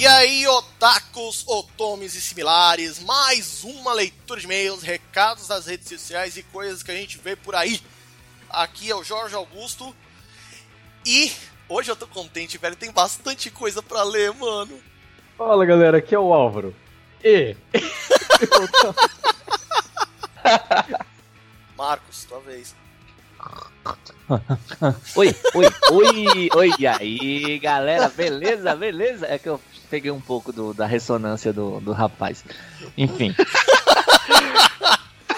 E aí, otakus, otomes e similares, mais uma leitura de e-mails, recados das redes sociais e coisas que a gente vê por aí. Aqui é o Jorge Augusto e hoje eu tô contente, velho, tem bastante coisa pra ler, mano. Fala galera, aqui é o Álvaro. E. Marcos, tua vez. oi, oi, oi, oi, e aí, galera, beleza, beleza? É que eu peguei um pouco do, da ressonância do, do rapaz. Enfim.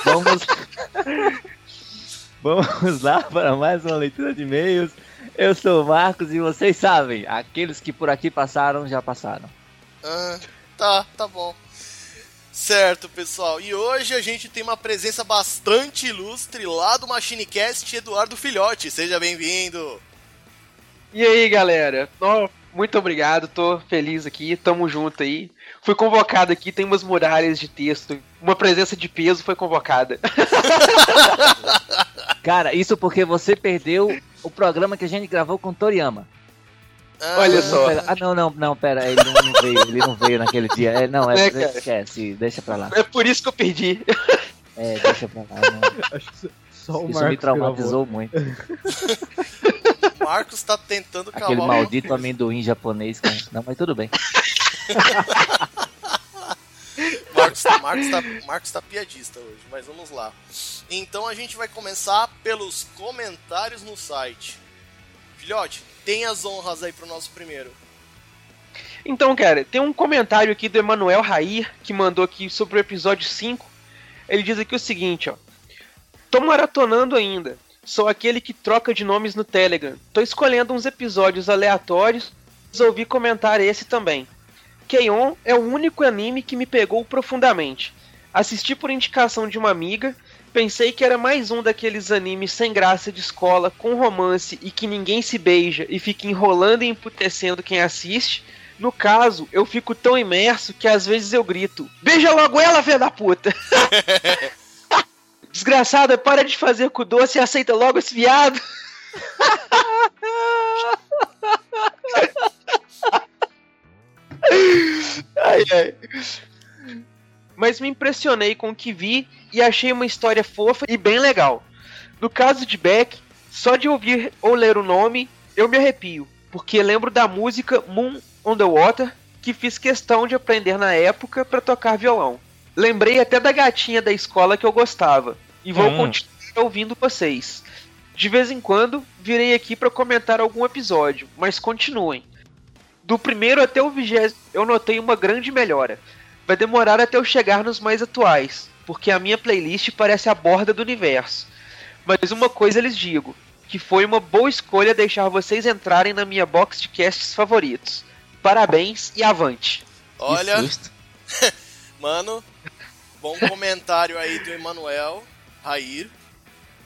Vamos. Vamos lá para mais uma leitura de e-mails. Eu sou o Marcos e vocês sabem, aqueles que por aqui passaram já passaram. Ah, tá, tá bom. Certo, pessoal. E hoje a gente tem uma presença bastante ilustre lá do MachineCast, Eduardo Filhote. Seja bem-vindo. E aí, galera? Oh, muito obrigado, tô feliz aqui, tamo junto aí. Fui convocado aqui, tem umas muralhas de texto, uma presença de peso foi convocada. Cara, isso porque você perdeu o programa que a gente gravou com Toriyama. Ah, Olha só. Ah, não, não, não, pera, ele não, não veio, ele não veio naquele dia. É, não, é, é esquece, deixa pra lá. É por isso que eu perdi. É, deixa pra lá. Não. Acho que só o isso Marcos me traumatizou muito. Marcos tá tentando cavar. Aquele maldito amendoim japonês, cara. Não, mas tudo bem. Marcos, tá, Marcos, tá, Marcos tá piadista hoje, mas vamos lá. Então a gente vai começar pelos comentários no site. Filhote, tem as honras aí pro nosso primeiro. Então, cara, tem um comentário aqui do Emanuel Rair, que mandou aqui sobre o episódio 5. Ele diz aqui o seguinte, ó. Tô maratonando ainda. Sou aquele que troca de nomes no Telegram. Tô escolhendo uns episódios aleatórios. Resolvi comentar esse também. Keion é o único anime que me pegou profundamente. Assisti por indicação de uma amiga Pensei que era mais um daqueles animes sem graça de escola, com romance e que ninguém se beija e fica enrolando e emputecendo quem assiste. No caso, eu fico tão imerso que às vezes eu grito: Beija logo ela, filha da puta! Desgraçada, para de fazer com doce e aceita logo esse viado! ai, ai mas me impressionei com o que vi e achei uma história fofa e bem legal. No caso de Beck, só de ouvir ou ler o nome, eu me arrepio, porque lembro da música Moon on the Water, que fiz questão de aprender na época para tocar violão. Lembrei até da gatinha da escola que eu gostava, e vou hum. continuar ouvindo vocês. De vez em quando, virei aqui para comentar algum episódio, mas continuem. Do primeiro até o vigésimo, eu notei uma grande melhora vai demorar até eu chegar nos mais atuais, porque a minha playlist parece a borda do universo. Mas uma coisa lhes digo, que foi uma boa escolha deixar vocês entrarem na minha box de casts favoritos. Parabéns e avante. Olha, mano, bom comentário aí do Emanuel Rair.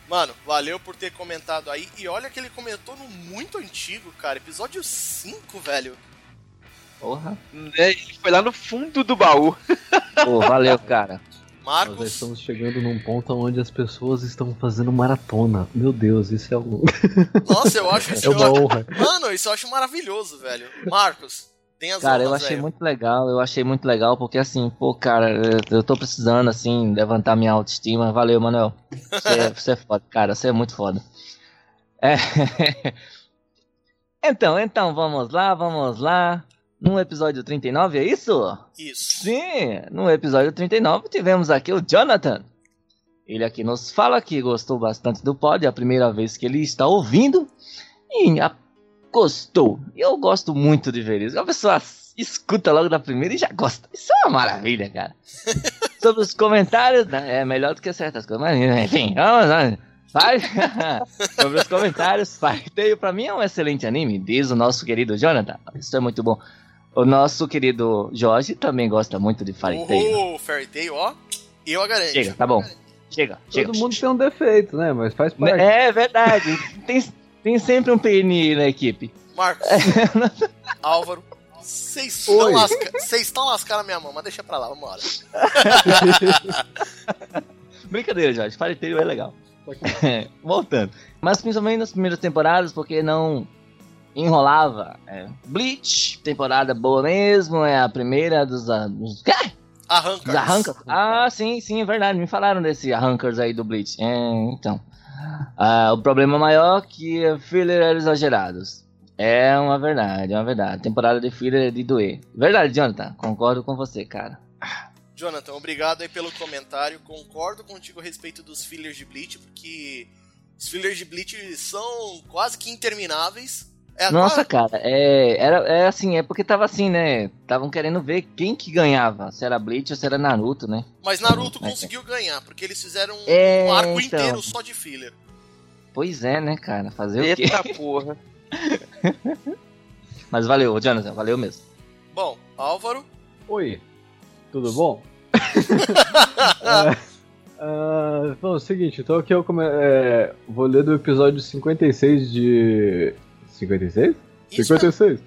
Mano, valeu por ter comentado aí. E olha que ele comentou no muito antigo, cara. Episódio 5, velho. Porra. É, ele foi lá no fundo do baú. Pô, valeu, cara. Marcos. Nós estamos chegando num ponto onde as pessoas estão fazendo maratona. Meu Deus, isso é um. Nossa, eu acho isso. É uma honra. Mano, isso eu acho maravilhoso, velho. Marcos, tem as Cara, eu achei aí. muito legal, eu achei muito legal, porque assim, pô, cara, eu tô precisando, assim, levantar minha autoestima. Valeu, Manuel. Você, é, você é foda, cara, você é muito foda. É. então, então, vamos lá, vamos lá. No episódio 39, é isso? Isso. Sim, no episódio 39 tivemos aqui o Jonathan. Ele aqui nos fala que gostou bastante do pod, é a primeira vez que ele está ouvindo e gostou. Eu gosto muito de ver isso. A pessoa escuta logo da primeira e já gosta. Isso é uma maravilha, cara. Sobre os comentários, né, é melhor do que certas coisas, mas enfim, vamos lá. Sobre os comentários, Fairy Tail pra mim é um excelente anime, diz o nosso querido Jonathan. Isso é muito bom. O nosso querido Jorge também gosta muito de Fairy Tail. Oh, Fairy Tail, ó. Eu a garanto. Chega, tá bom. Chega, Todo chega. Todo mundo tem um defeito, né? Mas faz parte. É verdade. tem, tem sempre um PNI na equipe. Marcos. Álvaro. Vocês estão lasca... Lascando a minha mão, mas deixa pra lá, vambora. Brincadeira, Jorge. Fire Tail é legal. Voltando. Mas principalmente nas primeiras temporadas, porque não enrolava. É. Bleach, temporada boa mesmo, é a primeira dos. dos... Ah, Arranca. Dos Arrancas? Ah, sim, sim, é verdade. Me falaram desse Arrancers aí do Bleach. É, então. Ah, o problema maior é que filler eram exagerados. É uma verdade, é uma verdade. Temporada de filler é de doer. Verdade, Jonathan. Concordo com você, cara. Jonathan, obrigado aí pelo comentário. Concordo contigo a respeito dos fillers de Bleach, porque os fillers de Bleach são quase que intermináveis. É Nossa, cara, é, era, é assim, é porque tava assim, né? Estavam querendo ver quem que ganhava. Se era Bleach ou se era Naruto, né? Mas Naruto É. conseguiu ganhar, porque eles fizeram um, É, um arco então. inteiro só de filler. Pois é, né, cara? Fazer o quê? Eita porra. Mas valeu, Jonathan, valeu mesmo. Bom, Álvaro, Oi, tudo bom? Ah, bom, é o seguinte, então aqui eu come... é, vou ler do episódio 56 de. 56? isso 56?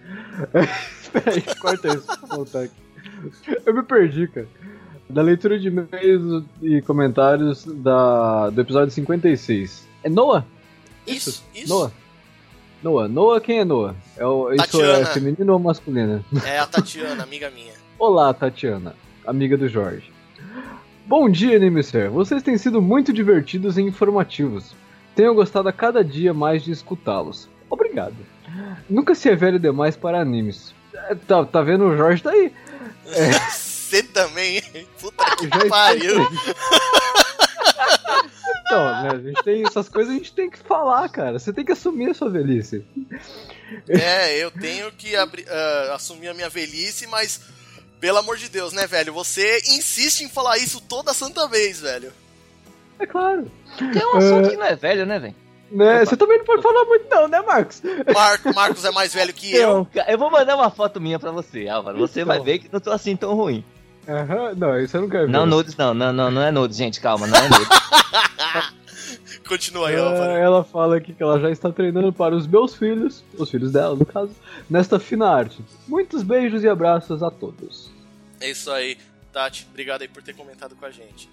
Espera aí, corta isso, vou voltar aqui. Eu me perdi, cara. Da leitura de e-mails e comentários da, do episódio 56. É Noah? Isso, isso. Noah. Noah. Noah, quem é Noah? É o, isso é feminino ou masculino? É a Tatiana, amiga minha. Olá, Tatiana, amiga do Jorge. Bom dia, Animecer. Vocês têm sido muito divertidos e informativos. Tenho gostado a cada dia mais de escutá-los. Obrigado. Nunca se é velho demais para animes. É, Tá, tá vendo? O Jorge tá aí. Você também, hein? Puta que Já está pariu. Então, né, a gente tem essas coisas, a gente tem que falar, cara. Você tem que assumir a sua velhice. É, eu tenho que abri- ah, assumir a minha velhice, mas pelo amor de Deus, né, velho? Você insiste em falar isso toda santa vez, velho. É claro. Tem um assunto que não é velho, né, velho? Né? Você também não pode falar muito, não, né, Marcos? Mar- Marcos é mais velho que eu. Então, ca- eu vou mandar uma foto minha pra você, Álvaro. Você Então. vai ver que não tô assim tão ruim. Aham, Não, isso eu não quero ver. Não, nudes não, não, não, não é nudes, gente, calma, não é nudes. Continua aí, Ah, Álvaro. ela fala aqui que ela já está treinando para os meus filhos, os filhos dela, no caso, nesta fina arte. Muitos beijos e abraços a todos. É isso aí, Tati. Obrigado aí por ter comentado com a gente.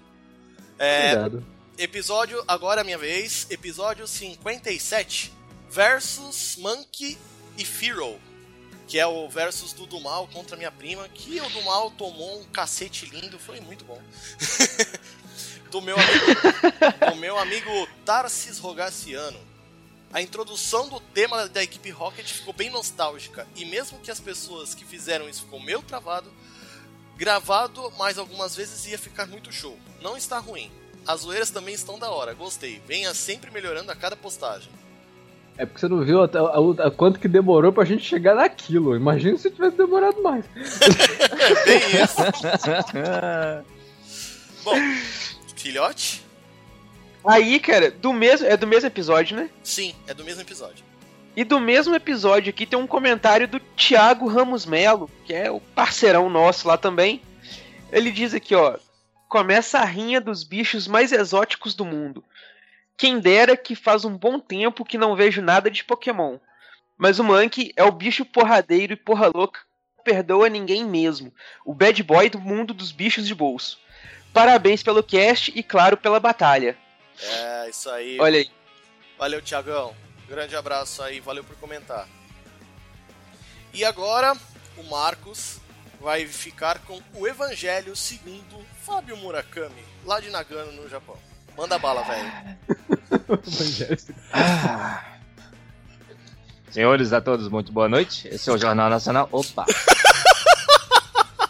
É, Obrigado. Episódio, agora é minha vez. Episódio 57. Versus Monkey e Firo. Que é o versus do Dumal contra minha prima. Que o Dumal tomou um cacete lindo. Foi muito bom. do, meu amigo, do meu amigo Tarsis Rogaciano. A introdução do tema da equipe Rocket ficou bem nostálgica. E mesmo que as pessoas que fizeram isso ficou meio travado, gravado mais algumas vezes ia ficar muito show. Não está ruim. As zoeiras também estão da hora, gostei. Venha sempre melhorando a cada postagem. É porque você não viu até a, a- quanto que demorou pra gente chegar naquilo. Imagina se tivesse demorado mais. É bem isso. Bom, filhote? Aí, cara, do mesmo, é do mesmo episódio, né? Sim, é do mesmo episódio. E do mesmo episódio aqui tem um comentário do Thiago Ramos Melo, que é o parceirão nosso lá também. Ele diz aqui, ó: Começa a rinha dos bichos mais exóticos do mundo. Quem dera que faz um bom tempo que não vejo nada de Pokémon. Mas o Monkey é o bicho porradeiro e porra louca, não perdoa ninguém mesmo. O bad boy do mundo dos bichos de bolso. Parabéns pelo cast e, claro, pela batalha. É, isso aí. Olha aí. Valeu, Tiagão. Grande abraço aí, valeu por comentar. E agora, o Marcos vai ficar com o Evangelho segundo Fábio Murakami, lá de Nagano, no Japão. Manda bala, velho. Senhores a todos, muito boa noite. Esse é o Jornal Nacional. Opa!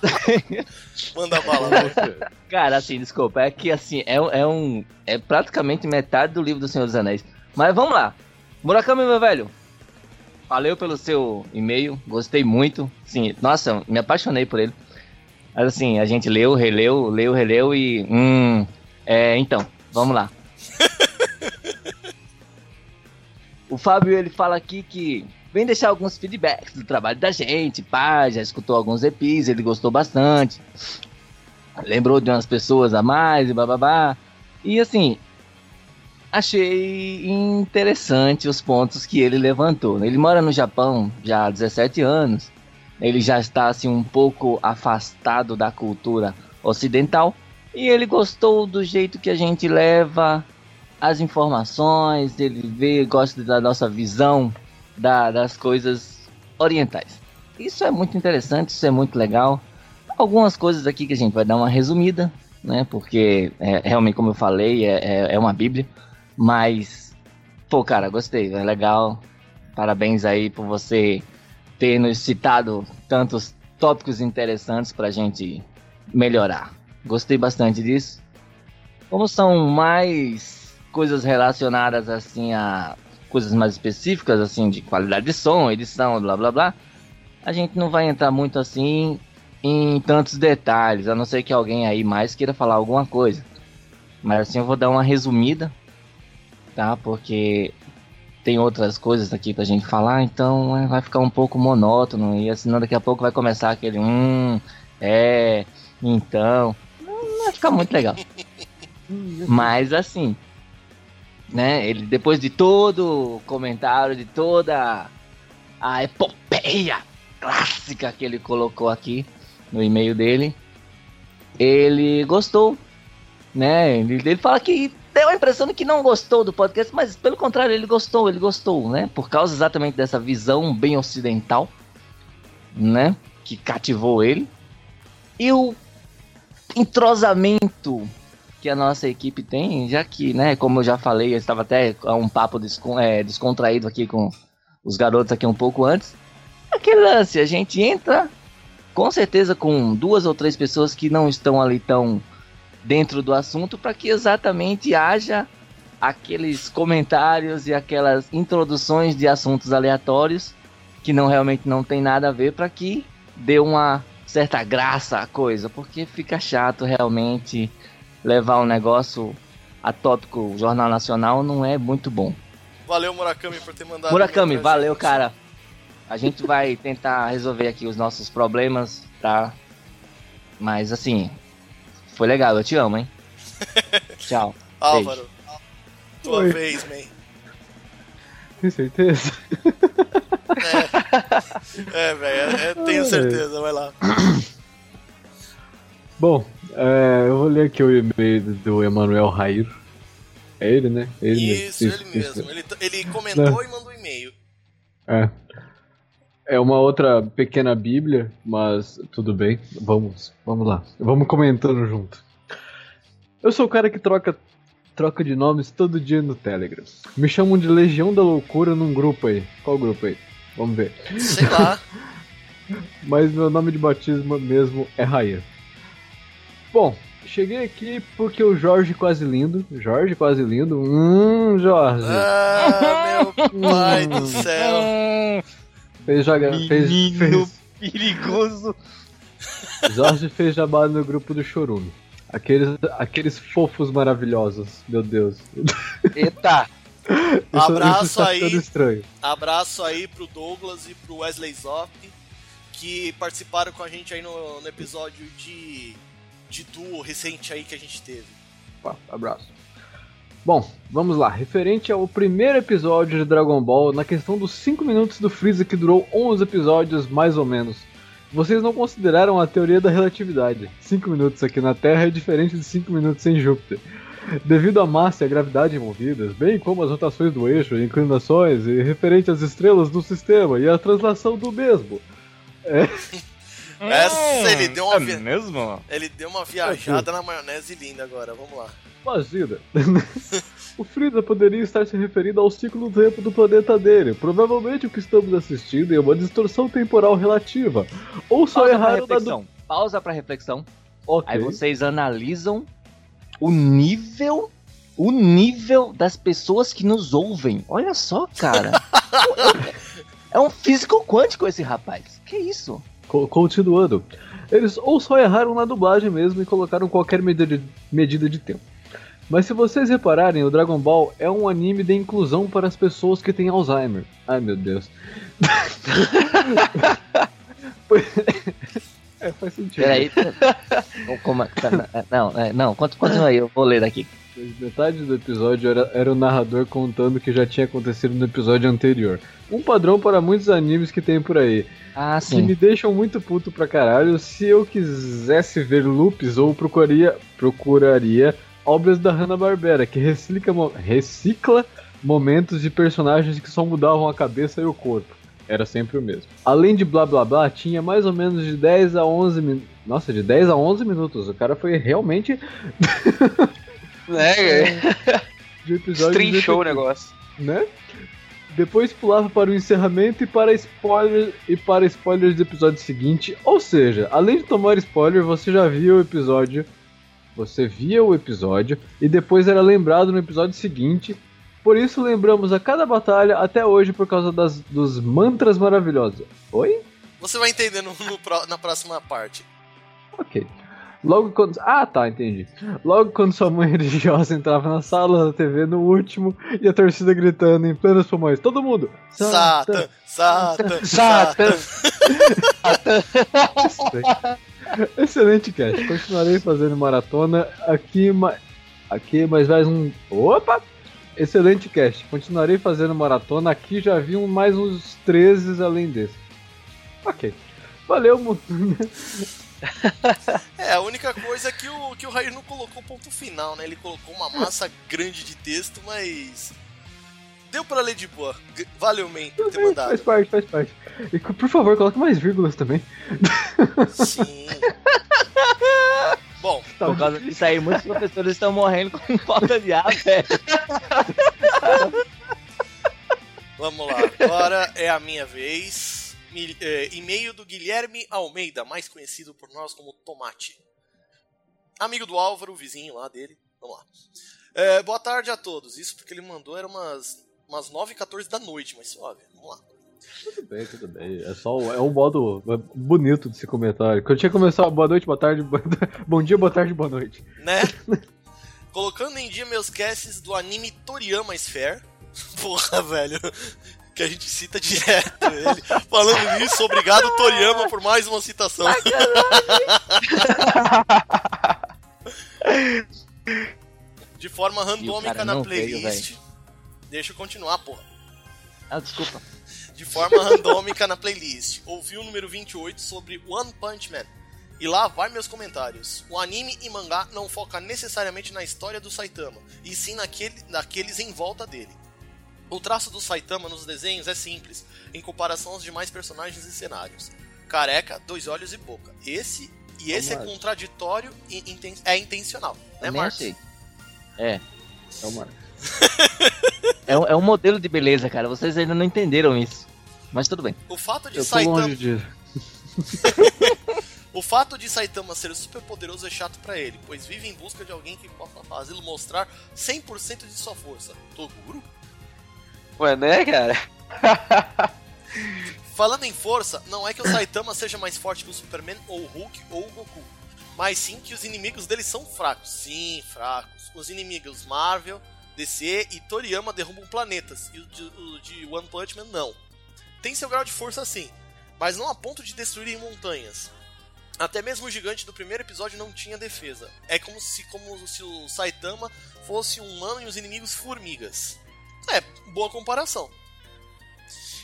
Manda bala, velho. Cara, assim, desculpa, é que assim, é, é um. É praticamente metade do livro do Senhor dos Anéis. Mas vamos lá. Murakami, meu velho. Valeu pelo seu e-mail, gostei muito. Sim, nossa, me apaixonei por ele. Mas assim, a gente leu, releu, leu, releu e. Hum. É, então, vamos lá. o Fábio ele fala aqui que vem deixar alguns feedbacks do trabalho da gente, pá, já escutou alguns EPs, ele gostou bastante lembrou de umas pessoas a mais e bababá. E assim, achei interessante os pontos que ele levantou. Ele mora no Japão já há 17 anos. Ele já está assim um pouco afastado da cultura ocidental e ele gostou do jeito que a gente leva as informações, ele vê, gosta da nossa visão da, das coisas orientais. Isso é muito interessante, isso é muito legal. Algumas coisas aqui que a gente vai dar uma resumida, né? Porque é, realmente, como eu falei, é, é, é uma bíblia. Mas, pô, cara, gostei, é legal. Parabéns aí por você ter nos citado tantos tópicos interessantes pra gente melhorar. Gostei bastante disso. Como são mais coisas relacionadas assim a coisas mais específicas assim de qualidade de som, edição, blá blá blá, a gente não vai entrar muito assim em tantos detalhes, a não ser que alguém aí mais queira falar alguma coisa. Mas assim eu vou dar uma resumida, tá? Porque tem outras coisas aqui pra gente falar, então é, vai ficar um pouco monótono e assim daqui a pouco vai começar aquele hum, é, então, não vai ficar muito legal. Mas assim, né? Ele depois de todo o comentário, de toda a epopeia clássica que ele colocou aqui no e-mail dele, ele gostou, né? Ele, ele fala que deu a impressão de que não gostou do podcast, mas pelo contrário, ele gostou, ele gostou, né? Por causa exatamente dessa visão bem ocidental, né? Que cativou ele. E o entrosamento que a nossa equipe tem, já que, né, como eu já falei, eu estava até um papo descon é, descontraído aqui com os garotos aqui um pouco antes. Aquele lance, a gente entra com certeza com duas ou três pessoas que não estão ali tão dentro do assunto para que exatamente haja aqueles comentários e aquelas introduções de assuntos aleatórios que não realmente não tem nada a ver para que dê uma certa graça à coisa, porque fica chato realmente levar um negócio a tópico Jornal Nacional não é muito bom. Valeu, Murakami, por ter mandado. Murakami, valeu, cara. A gente vai tentar resolver aqui os nossos problemas, tá? Mas assim, foi legal, eu te amo, hein? Tchau. Álvaro, tua Oi. vez, man. Tem certeza? É, é velho, é, tenho certeza, vai lá. Bom, é, eu vou ler aqui o e-mail do Emanuel Rair. É ele, né? Ele isso, mesmo. ele isso, mesmo. Ele, ele comentou e mandou e-mail. É. É uma outra pequena bíblia, mas tudo bem. Vamos, vamos lá. Vamos comentando junto. Eu sou o cara que troca troca de nomes todo dia no Telegram. Me chamam de Legião da Loucura num grupo aí. Qual grupo aí? Vamos ver. Sei lá. mas meu nome de batismo mesmo é Rair. Bom, cheguei aqui porque o Jorge quase lindo. Jorge quase lindo. Hum, Jorge. Ah, meu pai do céu. Fez jogar. Fez, fez... perigoso. Jorge fez jabá no grupo do Chorume. Aqueles, aqueles fofos maravilhosos, meu Deus. Eita! Isso, abraço isso tá aí. Estranho. Abraço aí pro Douglas e pro Wesley Zop que participaram com a gente aí no, no episódio de de duo recente aí que a gente teve. Opa, abraço. Bom, vamos lá. Referente ao primeiro episódio de Dragon Ball, na questão dos 5 minutos do Freeza que durou 11 episódios, mais ou menos. Vocês não consideraram a teoria da relatividade. 5 minutos aqui na Terra é diferente de 5 minutos em Júpiter. Devido à massa e à gravidade envolvidas, bem como as rotações do eixo, inclinações e referente às estrelas do sistema e a translação do mesmo. É. Essa ele deu uma é vi... mesmo? Ele deu uma viajada na maionese linda agora, vamos lá. Imagina. o Freeza poderia estar se referindo ao ciclo do tempo do planeta dele. Provavelmente o que estamos assistindo é uma distorção temporal relativa. Ou só Pausa erraram na do... Pausa para reflexão. Okay. Aí vocês analisam o nível o nível das pessoas que nos ouvem. Olha só, cara. é um físico quântico esse rapaz. Que isso? Continuando. Eles ou só erraram na dublagem mesmo e colocaram qualquer medida de, medida de tempo. Mas se vocês repararem, o Dragon Ball é um anime de inclusão para as pessoas que têm Alzheimer. Ai meu Deus. é, faz sentido. Peraí. Como, tá, não, é, não, continua aí, eu vou ler aqui. Pois Metade do episódio era, era o narrador contando o que já tinha acontecido no episódio anterior. Um padrão para muitos animes que tem por aí. Ah, Que me sim. deixam muito puto pra caralho. Se eu quisesse ver loops, ou procuraria, procuraria obras da Hanna-Barbera, que recicla, recicla momentos de personagens que só mudavam a cabeça e o corpo. Era sempre o mesmo. Além de blá blá blá, tinha mais ou menos de 10 a 11 minutos. Nossa, de 10 a 11 minutos. O cara foi realmente Né? de episódio. Trinchou o negócio. né? Depois pulava para o encerramento e para spoiler e para spoilers do episódio seguinte. Ou seja, além de tomar spoiler, você já via o episódio, você via o episódio e depois era lembrado no episódio seguinte. Por isso lembramos a cada batalha até hoje por causa das, dos mantras maravilhosos. Oi? Você vai entender no- no na próxima parte. Ok. Logo quando. Ah, tá, entendi. Logo quando sua mãe religiosa entrava na sala da TV no último e a torcida gritando em plenos pulmões: Todo mundo! Satan, Satan, Satan. Satan. Excelente cast. Continuarei fazendo maratona aqui, ma... aqui mais mais um. Opa! Excelente cast. Continuarei fazendo maratona aqui. Já vi um- mais uns 13 além desse. Ok. Valeu, mu- É, a única coisa é que o, que o Rair não colocou ponto final, né? Ele colocou uma massa grande de texto, mas. Deu pra ler de boa. Valeu, man, por ter Faz mandado. parte, faz parte. E, por favor, coloque mais vírgulas também. Sim. Bom, Tá Por causa disso aí, muitos professores estão morrendo com falta de ar, velho. vamos lá. Agora é a minha vez. É, E-mail do Guilherme Almeida, mais conhecido por nós como Tomate. Amigo do Álvaro, vizinho lá dele. Vamos lá. É, boa tarde a todos. Isso porque ele mandou era umas, umas 9h14 da noite, mas suave. Vamos lá. Tudo bem, tudo bem. É só é um modo bonito desse comentário. Quando tinha que começar boa noite, boa tarde, boa- bom dia, boa tarde, boa noite. né? Colocando em dia meus casts do anime Toriyama Sphere. Porra, velho. Que a gente cita direto ele. Falando nisso, obrigado Toriyama por mais uma citação. De forma randômica na não veio, playlist. Deixa eu continuar, porra. Ah, desculpa. de forma randômica na playlist. Ouvi o número 28 sobre One Punch Man. E lá vai meus comentários. O anime e mangá não foca necessariamente na história do Saitama, e sim naquele, naqueles em volta dele. O traço do Saitama nos desenhos é simples, em comparação aos demais personagens e cenários. Careca, dois olhos e boca. Esse e esse é Marcos. contraditório e inten- é intencional, né, Marcos? achei. É. É uma... É um, é um modelo de beleza, cara. Vocês ainda não entenderam isso. Mas tudo bem. O fato de Eu tô Saitama longe disso. O fato de Saitama ser super poderoso é chato pra ele, pois vive em busca de alguém que possa fazê-lo mostrar 100% de sua força. Toguro? Ué, né, cara? Falando em força, não é que o Saitama seja mais forte que o Superman, ou o Hulk, ou o Goku. Mas sim que os inimigos dele são fracos. Sim, fracos. Os inimigos Marvel, DC e Toriyama derrubam planetas. E o de, o de One Punch Man não. Tem seu grau de força sim, mas não a ponto de destruírem montanhas. Até mesmo o gigante do primeiro episódio não tinha defesa. É como se, como se o Saitama fosse um humano e os inimigos formigas. É, boa comparação.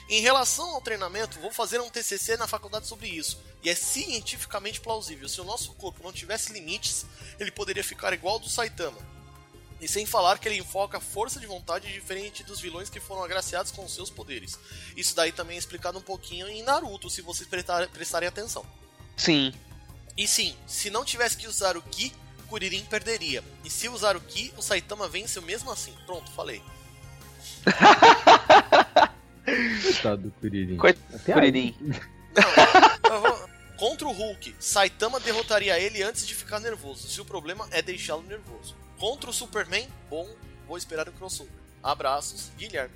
Em relação ao treinamento, vou fazer um TCC na faculdade sobre isso. E é cientificamente plausível. Se o nosso corpo não tivesse limites, ele poderia ficar igual ao do Saitama. E sem falar que ele enfoca força de vontade diferente dos vilões que foram agraciados com seus poderes. Isso daí também é explicado um pouquinho em Naruto, se vocês prestar- prestarem atenção. Sim. E sim, se não tivesse que usar o Ki, Kuririn perderia. E se usar o Ki, o Saitama venceu mesmo assim. Pronto, falei. Coitado do Kuririn. Coitado do. Kuririn. Eu vou- Contra o Hulk, Saitama derrotaria ele antes de ficar nervoso, se o problema é deixá-lo nervoso. Contra o Superman, bom, vou esperar o crossover. Abraços, Guilherme.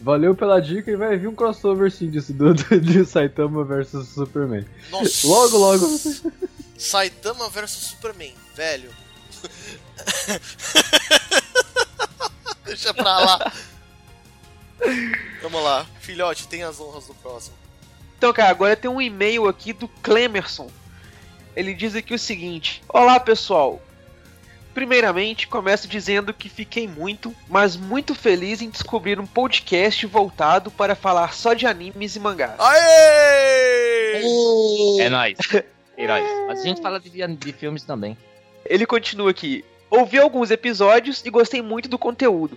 Valeu pela dica e vai vir um crossover sim disso do, do- de Saitama versus Superman. Nossa. Logo, logo. Saitama versus Superman, velho. Deixa pra lá. Vamos lá, filhote, tem as honras do próximo. Então, cara, agora tem um e-mail aqui do Clemerson. Ele diz aqui o seguinte: Olá, pessoal. Primeiramente, começo dizendo que fiquei muito, mas muito feliz em descobrir um podcast voltado para falar só de animes e mangás. Aê! É nóis. É nóis. Mas a gente fala de, de filmes também. Ele continua aqui. Ouvi alguns episódios e gostei muito do conteúdo,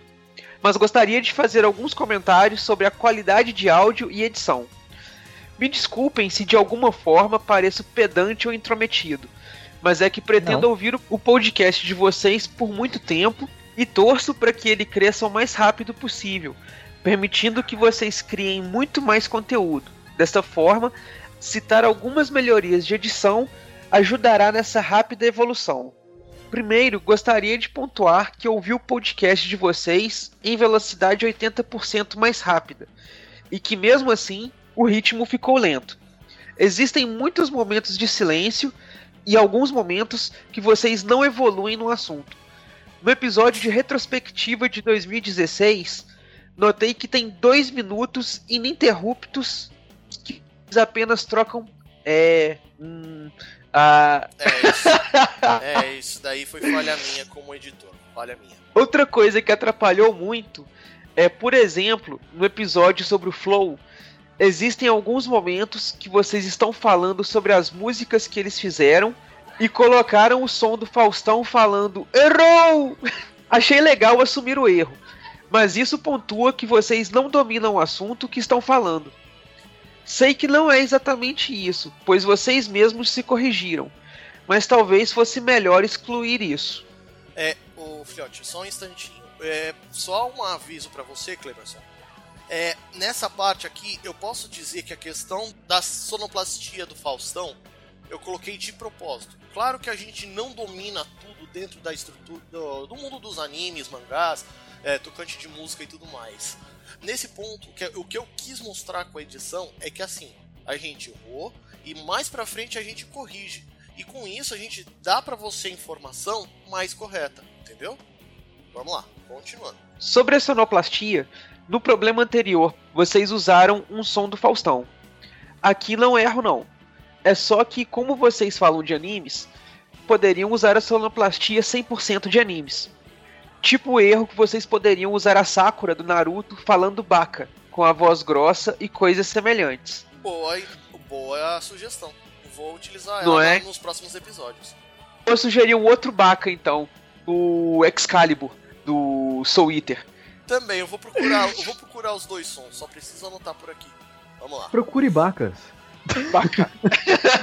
mas gostaria de fazer alguns comentários sobre a qualidade de áudio e edição. Me desculpem se de alguma forma pareço pedante ou intrometido, mas é que pretendo Não. ouvir o podcast de vocês por muito tempo e torço para que ele cresça o mais rápido possível, permitindo que vocês criem muito mais conteúdo. Desta forma, citar algumas melhorias de edição ajudará nessa rápida evolução. Primeiro, gostaria de pontuar que ouvi o podcast de vocês em velocidade 80% mais rápida e que mesmo assim o ritmo ficou lento. Existem muitos momentos de silêncio e alguns momentos que vocês não evoluem no assunto. No episódio de retrospectiva de 2016, notei que tem dois minutos ininterruptos que apenas trocam é, hum, a, É isso. É, isso daí foi falha minha como editor. Falha minha. Outra coisa que atrapalhou muito é, por exemplo, no episódio sobre o Flow, existem alguns momentos que vocês estão falando sobre as músicas que eles fizeram e colocaram o som do Faustão falando errou. Achei legal assumir o erro, mas isso pontua que vocês não dominam o assunto que estão falando. Sei que não é exatamente isso, pois vocês mesmos se corrigiram, mas talvez fosse melhor excluir isso. É, o filhote, só um instantinho. É, só um aviso pra você, Cleberson. É, nessa parte aqui, eu posso dizer que a questão da sonoplastia do Faustão eu coloquei de propósito. Claro que a gente não domina tudo dentro da estrutura do, do mundo dos animes, mangás, é, tocante de música e tudo mais. Nesse ponto, que, o que eu quis mostrar com a edição é que assim, a gente errou e mais pra frente a gente corrige. E com isso a gente dá pra você informação mais correta, entendeu? Vamos lá, continuando. Sobre a sonoplastia, no problema anterior, vocês usaram um som do Faustão. Aqui não erro não. É só que como vocês falam de animes, poderiam usar a sonoplastia 100% de animes. Tipo o erro que vocês poderiam usar a Sakura do Naruto falando Baka, com a voz grossa e coisas semelhantes. Boa, boa a sugestão. Vou utilizar ela é? nos próximos episódios. Eu sugeri um outro Baka então, o Excalibur do Soul Eater. Também, eu vou procurar, eu vou procurar os dois sons, só preciso anotar por aqui. Vamos lá. Procure bacas. Baka.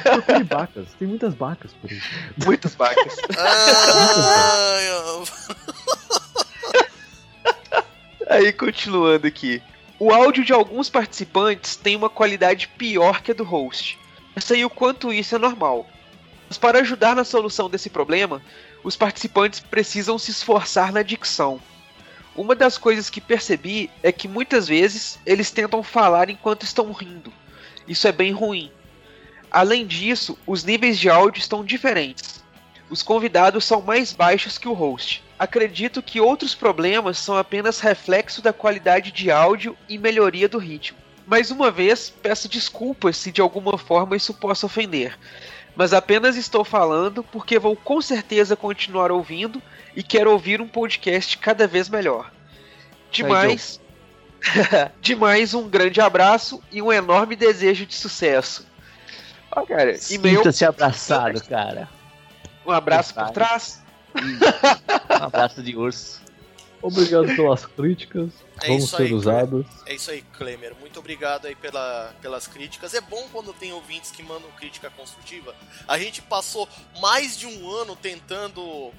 Procure bacas. Tem muitas bacas por aí. Muitos Bakas. Ah, eu- Aí, continuando aqui. O áudio de alguns participantes tem uma qualidade pior que a do host. Eu sei o quanto isso é normal. Mas para ajudar na solução desse problema, os participantes precisam se esforçar na dicção. Uma das coisas que percebi é que muitas vezes eles tentam falar enquanto estão rindo. Isso é bem ruim. Além disso, os níveis de áudio estão diferentes. Os convidados são mais baixos que o host. Acredito que outros problemas são apenas reflexo da qualidade de áudio e melhoria do ritmo. Mais uma vez, peço desculpas se de alguma forma isso possa ofender, mas apenas estou falando porque vou com certeza continuar ouvindo e quero ouvir um podcast cada vez melhor. Demais, demais um grande abraço e um enorme desejo de sucesso. Ó, cara, Sinta-se abraçado, cara. um abraço por trás. Um abraço de urso. Obrigado pelas críticas. É Vamos isso ser aí, usadas. É isso aí, Klemer. Muito obrigado aí pela, pelas críticas. É bom quando tem ouvintes que mandam crítica construtiva. A gente passou mais de um ano tentando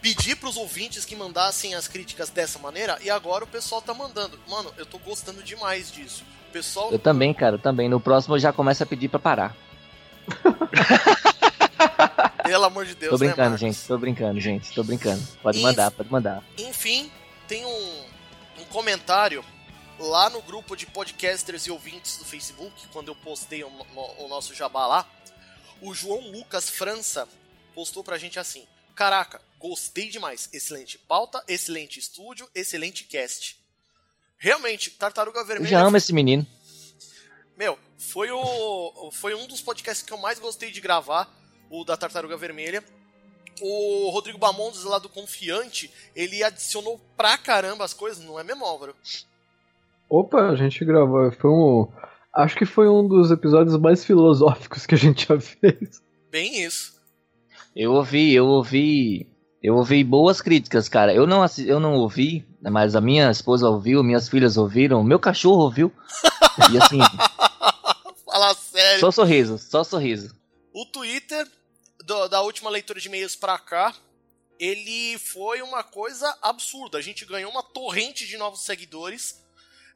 pedir pros ouvintes que mandassem as críticas dessa maneira e agora o pessoal tá mandando. Mano, eu tô gostando demais disso. O pessoal Eu também, cara, eu também. No próximo eu já começo a pedir pra parar. Pelo amor de Deus, tô né, brincando, Marcos? gente. Tô brincando, gente. Tô brincando. Pode Isso. mandar, pode mandar. Enfim, tem um, um comentário lá no grupo de podcasters e ouvintes do Facebook, quando eu postei o, no- o nosso jabá lá. O João Lucas França postou pra gente assim: Caraca, gostei demais. Excelente pauta, excelente estúdio, excelente cast. Realmente, Tartaruga Eu Vermelha. já amo esse menino. Meu, foi, o, foi um dos podcasts que eu mais gostei de gravar, o da Tartaruga Vermelha. o Rodrigo Bamondes lá do Confiante, ele adicionou pra caramba as coisas, não é mesmo, Álvaro? Opa, a gente gravou. Foi um. Acho que foi um dos episódios mais filosóficos que a gente já fez. Bem isso. Eu ouvi, eu ouvi. Eu ouvi boas críticas, cara. Eu não, assi- eu não ouvi, mas a minha esposa ouviu, minhas filhas ouviram, meu cachorro ouviu. E assim, Fala sério. só sorriso, só sorriso. O Twitter, do- da última leitura de e-mails pra cá, ele foi uma coisa absurda. A gente ganhou uma torrente de novos seguidores,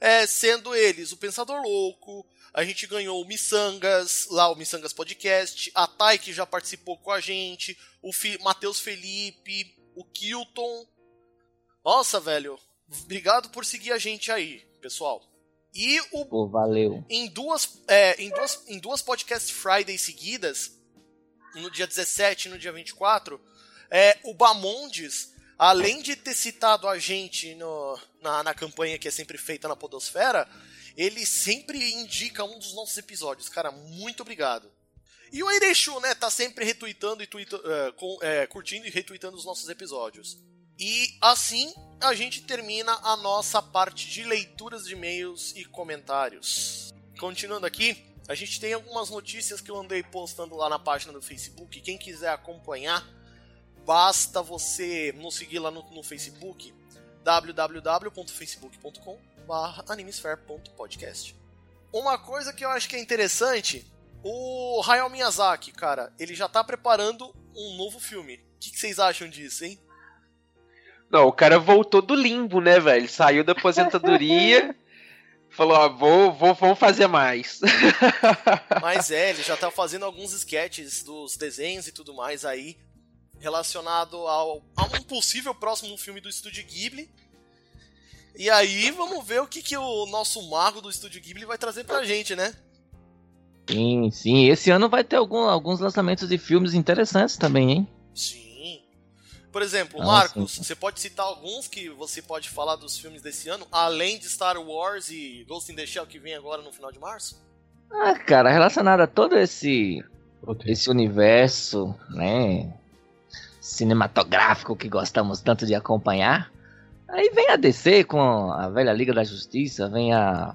é, sendo eles o Pensador Louco, a gente ganhou o Missangas, lá o Missangas Podcast, a Thay que já participou com a gente, o Fi Matheus Felipe, o Kilton. Nossa, velho, obrigado por seguir a gente aí, pessoal. E o Pô, valeu. em duas, é, em duas, em duas podcast Fridays seguidas, no dia 17 e no dia 24, é, o Bamondes, além de ter citado a gente no, na, na campanha que é sempre feita na Podosfera, ele sempre indica um dos nossos episódios. Cara, muito obrigado. E o Eirechu, né, tá sempre retweetando e tuita- é, com- é, curtindo e retweetando os nossos episódios. E assim a gente termina a nossa parte de leituras de e-mails e comentários. Continuando aqui, a gente tem algumas notícias que eu andei postando lá na página do Facebook. Quem quiser acompanhar, basta você nos seguir lá no, no Facebook www.facebook.com animesphere.podcast Uma coisa que eu acho que é interessante, o Hayao Miyazaki, cara, ele já tá preparando um novo filme. O que, que vocês acham disso, hein? Não, o cara voltou do limbo, né, velho? Saiu da aposentadoria, falou, ó, vou, vou, vou fazer mais. Mas é, ele já tá fazendo alguns sketches dos desenhos e tudo mais aí, relacionado ao, a um possível próximo filme do Estúdio Ghibli. E aí, vamos ver o que, que o nosso mago do Estúdio Ghibli vai trazer pra gente, né? Sim, sim. Esse ano vai ter algum- alguns lançamentos de filmes interessantes também, hein? Sim. Por exemplo, Ah, Marcos, sim. você pode citar alguns que você pode falar dos filmes desse ano, além de Star Wars e Ghost in the Shell que vem agora no final de março? Ah, cara, relacionado a todo esse Outro. esse universo, né, cinematográfico que gostamos tanto de acompanhar. Aí vem a DC com a velha Liga da Justiça, vem a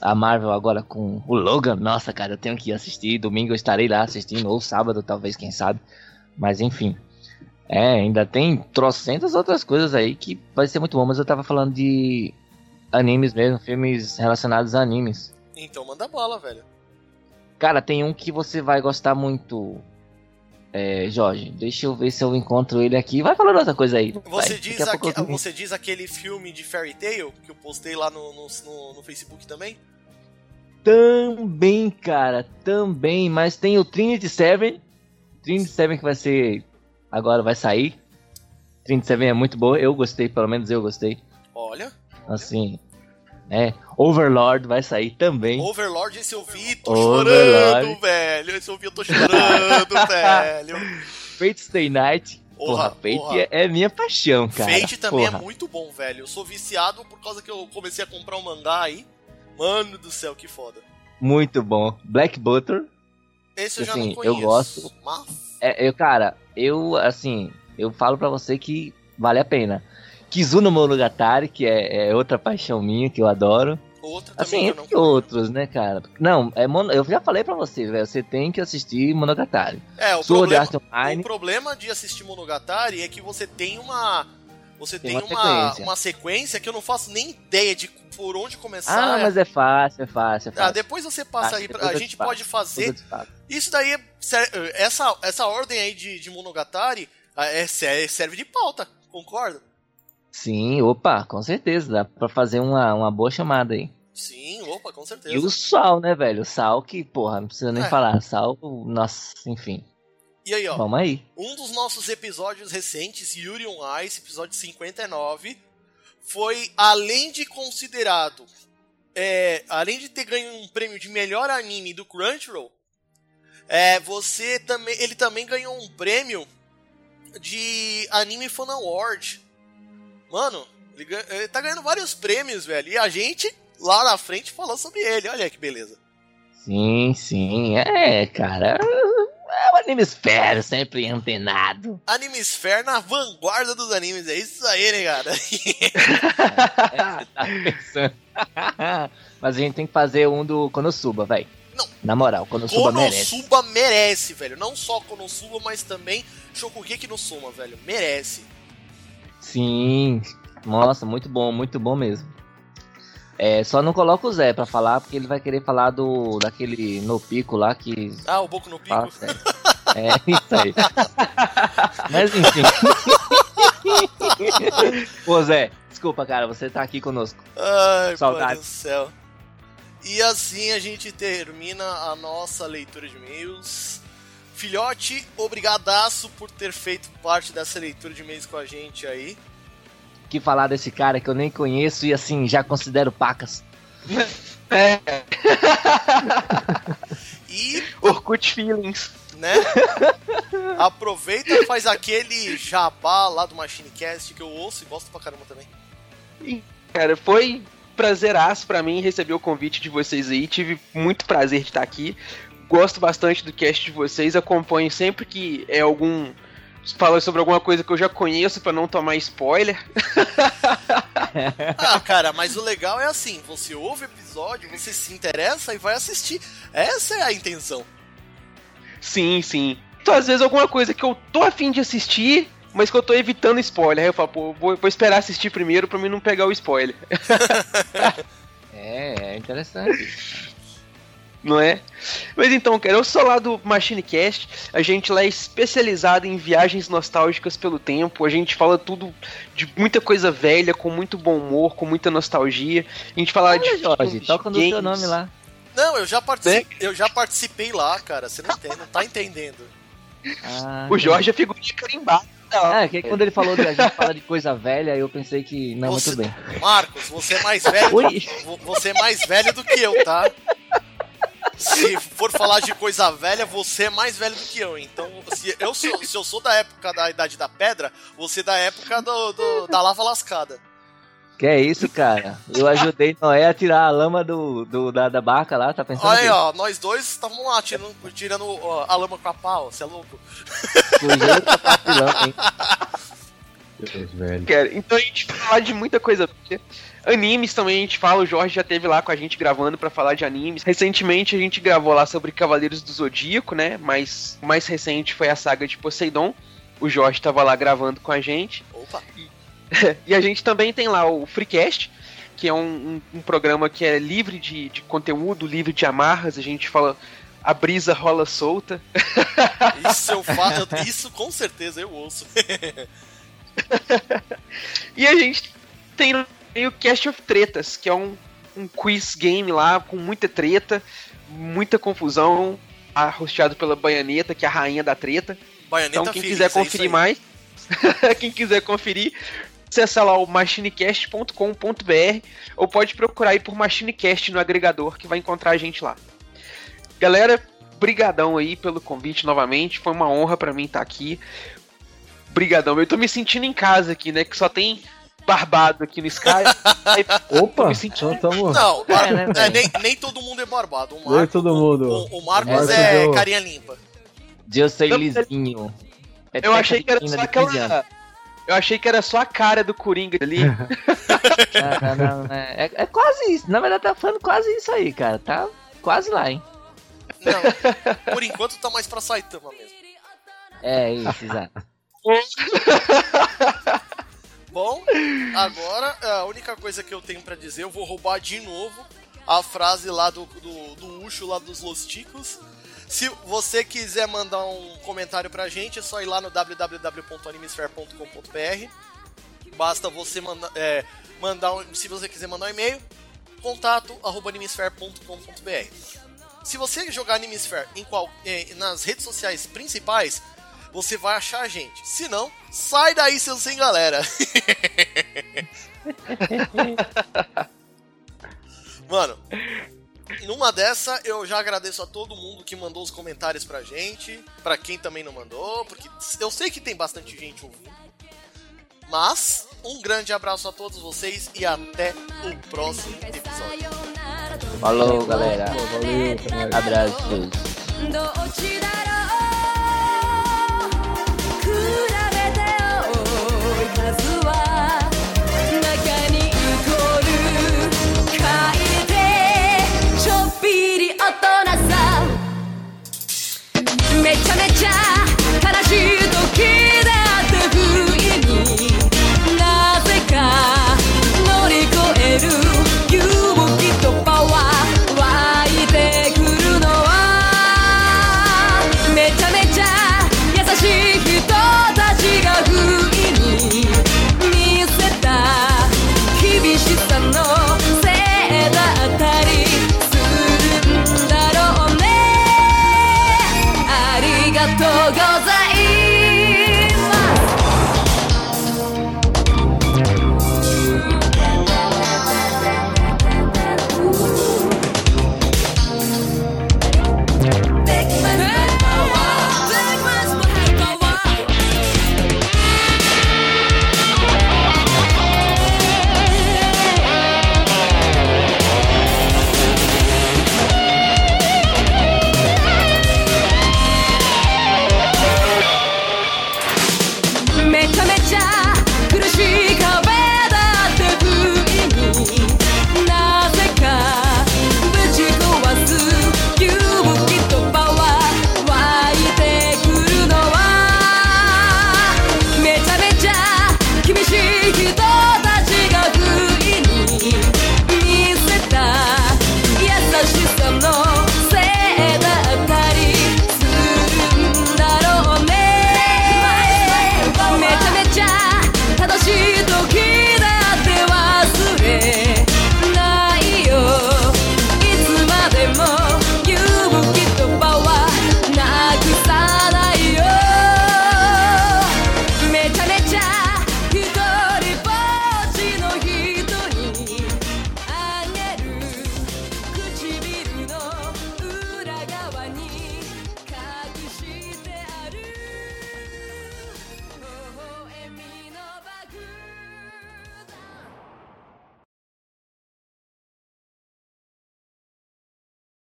a Marvel agora com o Logan. Nossa, cara, eu tenho que ir assistir. Domingo eu estarei lá assistindo, ou sábado, talvez, quem sabe. Mas enfim. É, ainda tem trocentas outras coisas aí que vai ser muito bom. Mas eu tava falando de animes mesmo, filmes relacionados a animes. Então manda bola, velho. Cara, tem um que você vai gostar muito. É, Jorge, deixa eu ver se eu encontro ele aqui. Vai falando outra coisa aí. Você diz, aque- eu- você diz aquele filme de Fairy Tail que eu postei lá no, no, no- no Facebook também? Também, cara, também. Mas tem o Trinity Seven. Trinity Seven que vai ser. Agora vai sair. Trinity Seven é muito boa. Eu gostei, pelo menos eu gostei. Olha, Assim. É. Overlord vai sair também. Overlord, esse eu vi, tô Overlord. chorando, velho. Esse eu vi, eu tô chorando, velho. Fate Stay Night. Porra, Porra, Fate porra. É, é minha paixão, cara. Fate também Porra. é muito bom, velho. Eu sou viciado por causa que eu comecei a comprar um mangá aí. Mano do céu, que foda. Muito bom. Black Butter. Esse eu já Assim, não conheço. eu gosto. Mas É, eu, cara, eu, assim, eu falo pra você que vale a pena. Kizuno Monogatari, que é, é outra paixão minha, que eu adoro. outra também Assim, entre outros, né, cara? Não, é mono, eu já falei pra você, velho, você tem que assistir Monogatari. É, o Sword problema, Art Online, o problema de assistir Monogatari é que você tem uma. Você tem, Tem uma, uma uma, sequência. sequência que eu não faço nem ideia de por onde começar. Ah, mas é fácil, é fácil, é Ah, fácil. depois você passa Ah, aí, pra, a gente pode fazer. Isso daí, é essa, essa ordem aí de, de Monogatari ah, é, é- serve de pauta, concorda? Sim, opa, com certeza, dá pra fazer uma, uma boa chamada aí. Sim, opa, com certeza. E o Sal, né, velho? O Sal que, porra, não precisa nem É. falar. Sal, nossa, enfim. E aí, ó, Vamos aí. um dos nossos episódios recentes, Yuri on Ice, episódio 59, foi, além de considerado, é, além de ter ganho um prêmio de melhor anime do Crunchyroll, é, você também, ele também ganhou um prêmio de Anime Fan Award. Mano, ele, ganha- ele tá ganhando vários prêmios, velho, e a gente lá na frente falou sobre ele, olha que beleza. Sim, sim. É, cara. É um Animesphere, sempre antenado. Animesphere na vanguarda dos animes, é isso aí, né, cara? É, você tá pensando. Mas a gente tem que fazer um do Konosuba, velho. Não. Na moral, Konosuba merece. Konosuba merece, velho. Não só Konosuba, mas também Shokugeki no Soma, velho. Merece. Sim. Nossa, muito bom, muito bom mesmo. É, só não coloca o Zé pra falar, porque ele vai querer falar do daquele no pico lá que. Ah, o Boku no Pico? fala sério. É, isso aí. Mas enfim. Ô Zé, desculpa, cara, você tá aqui conosco. Ai, Saudades. pai do céu. E assim a gente termina a nossa leitura de e-mails. Filhote, obrigadaço por ter feito parte dessa leitura de e-mails com a gente aí. Que falar desse cara que eu nem conheço e assim, já considero pacas. É, E, Orkut Feelings. né, aproveita e faz aquele jabá lá do Machinecast que eu ouço e gosto pra caramba também. Cara, foi prazeraço pra mim receber o convite de vocês aí. Tive muito prazer de estar aqui. Gosto bastante do cast de vocês. Acompanho sempre que é algum. Fala sobre alguma coisa que eu já conheço pra não tomar spoiler. Ah, cara, mas o legal é assim, você ouve o episódio, você se interessa e vai assistir. Essa é a intenção. Sim, sim. Então, às vezes, alguma coisa que eu tô afim de assistir, mas que eu tô evitando spoiler. Aí eu falo, pô, vou, vou esperar assistir primeiro pra mim não pegar o spoiler. É, é interessante. não é? Mas então, cara, eu sou lá do MachineCast, a gente lá é especializado em viagens nostálgicas pelo tempo, a gente fala tudo de muita coisa velha, com muito bom humor, com muita nostalgia. A gente fala Olha, de Jorge, toca no seu nome lá. Não, eu já participei, eu já participei lá, cara. Você não, tem, não tá entendendo. Ah, O Jorge é figurinha carimbada. lá. É, que quando ele falou de a gente fala de coisa velha, eu pensei que. Não, Você- muito bem. Marcos, você é mais velho. Você é mais velho do que eu, tá? Se for falar de coisa velha, você é mais velho do que eu. Então, se eu sou, se eu sou da época da Idade da Pedra, você é da época do, do- da lava lascada. Que é isso, cara? Eu ajudei Noé a tirar a lama do, do- da, da barca lá, tá pensando Olha aí, ó, nós dois estávamos lá tirando, tirando ó, a lama com a pau, você é louco? sujeira tá papilão, hein? Deus, velho. Cara, então a gente fala de muita coisa. Animes também a gente fala, o Jorge já teve lá com a gente gravando pra falar de animes. Recentemente a gente gravou lá sobre Cavaleiros do Zodíaco, né? Mas o mais recente foi a saga de Poseidon. O Jorge tava lá gravando com a gente. Opa, E a gente também tem lá o Freecast, que é um, um- um programa que é livre de, de conteúdo, livre de amarras. A gente fala. A brisa rola solta. isso eu faço, isso com certeza eu ouço. E a gente tem o Cast of Tretas, que é um, um quiz game lá com muita treta, muita confusão, arrosteado pela Baianeta, que é a rainha da treta. Baianeta Então, quem Feliz, quiser é conferir aí. mais, quem quiser conferir, acessa lá o machinecast.com.br ou pode procurar aí por Machinecast no agregador que vai encontrar a gente lá. Galera, brigadão aí pelo convite novamente, foi uma honra pra mim estar aqui. Brigadão, eu tô me sentindo em casa aqui, né, que só tem barbado aqui no Skype. Opa, me sentindo- então tamo. Não, É, né, é, nem, nem todo mundo é barbado. O Nem Marcos, todo mundo. O, o Marcos O Marcos é deu- carinha limpa. Eu sei Não, lisinho. É Eu achei que era só de 15 anos. aquela. Eu achei que era só a cara do Coringa ali. Não, não, não, é, é quase isso. Na verdade, tá falando quase isso aí, cara. Tá quase lá, hein? Não, por enquanto tá mais pra Saitama mesmo. É isso, exato. Bom, agora a única coisa que eu tenho pra dizer, eu vou roubar de novo a frase lá do, do, do Ucho lá dos Losticos. Se você quiser mandar um comentário pra gente, é só ir lá no www.animesphere.com.br. Basta você manda, é, mandar, se você quiser mandar um e-mail, contato animesphere.com.br. Se você jogar Animesphere em qual, nas redes sociais principais, você vai achar a gente. Se não, sai daí, seu sem galera. Mano, numa dessa, eu já agradeço a todo mundo que mandou os comentários pra gente, pra quem também não mandou, porque eu sei que tem bastante gente ouvindo. Mas, um grande abraço a todos vocês e até o próximo episódio. Falou, galera. Valeu, galera. Abraços.